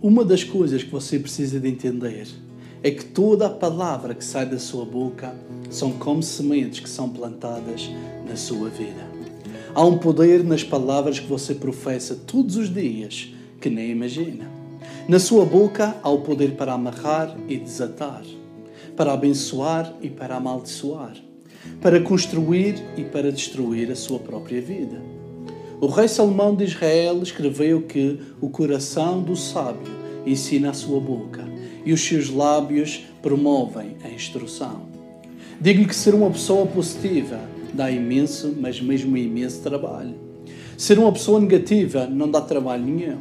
Uma das coisas que você precisa de entender é que toda a palavra que sai da sua boca são como sementes que são plantadas na sua vida. Há um poder nas palavras que você professa todos os dias que nem imagina. Na sua boca há o poder para amarrar e desatar, para abençoar e para amaldiçoar, para construir e para destruir a sua própria vida. O rei Salomão de Israel escreveu que o coração do sábio ensina a sua boca e os seus lábios promovem a instrução. Digo-lhe que ser uma pessoa positiva dá imenso, mas mesmo imenso trabalho. Ser uma pessoa negativa não dá trabalho nenhum.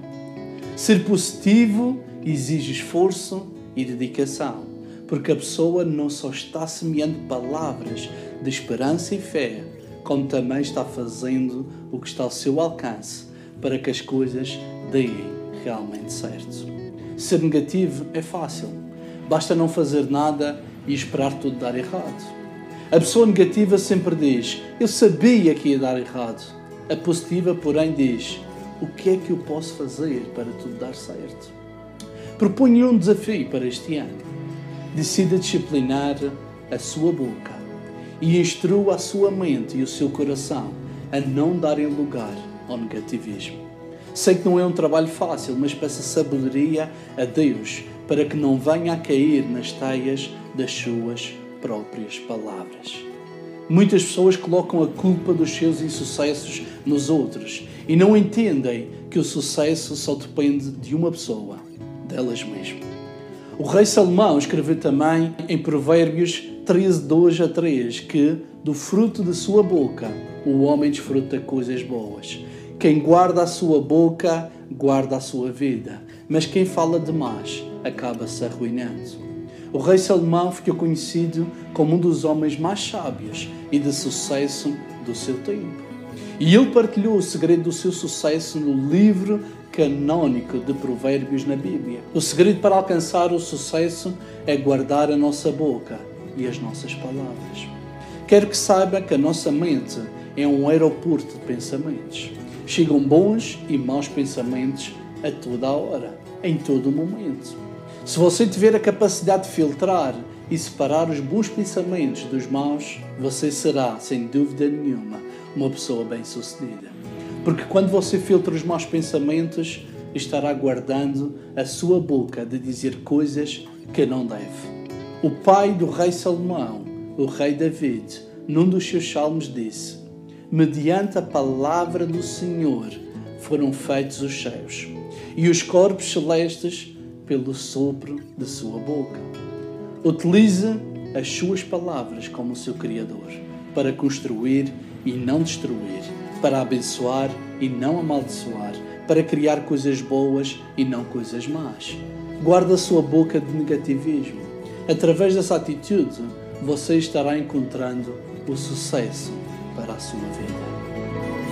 Ser positivo exige esforço e dedicação, porque a pessoa não só está semeando palavras de esperança e fé, como também está fazendo o que está ao seu alcance para que as coisas deem realmente certo. Ser negativo é fácil, basta não fazer nada e esperar tudo dar errado. A pessoa negativa sempre diz: Eu sabia que ia dar errado. A positiva, porém, diz: O que é que eu posso fazer para tudo dar certo? Proponho um desafio para este ano. Decida disciplinar a sua boca e instrua a sua mente e o seu coração a não darem lugar ao negativismo. Sei que não é um trabalho fácil, mas peça sabedoria a Deus para que não venha a cair nas teias das suas próprias palavras. Muitas pessoas colocam a culpa dos seus insucessos nos outros e não entendem que o sucesso só depende de uma pessoa, delas mesmas. O rei Salomão escreveu também em Provérbios 13, 2 a 3 que do fruto de sua boca o homem desfruta coisas boas. Quem guarda a sua boca, guarda a sua vida, mas quem fala demais acaba se arruinando. O rei Salomão ficou conhecido como um dos homens mais sábios e de sucesso do seu tempo. E ele partilhou o segredo do seu sucesso no livro canônico de Provérbios na Bíblia. O segredo para alcançar o sucesso é guardar a nossa boca e as nossas palavras. Quero que saiba que a nossa mente é um aeroporto de pensamentos. Chegam bons e maus pensamentos a toda a hora, em todo o momento. Se você tiver a capacidade de filtrar e separar os bons pensamentos dos maus, você será, sem dúvida nenhuma, uma pessoa bem-sucedida. Porque quando você filtra os maus pensamentos, estará guardando a sua boca de dizer coisas que não deve. O pai do rei Salomão, o rei David, num dos seus salmos disse: Mediante a palavra do Senhor foram feitos os céus, e os corpos celestes pelo sopro de sua boca. Utilize as suas palavras como o seu Criador para construir e não destruir, para abençoar e não amaldiçoar, para criar coisas boas e não coisas más. Guarde a sua boca de negativismo. Através dessa atitude, você estará encontrando o sucesso para a sua vida.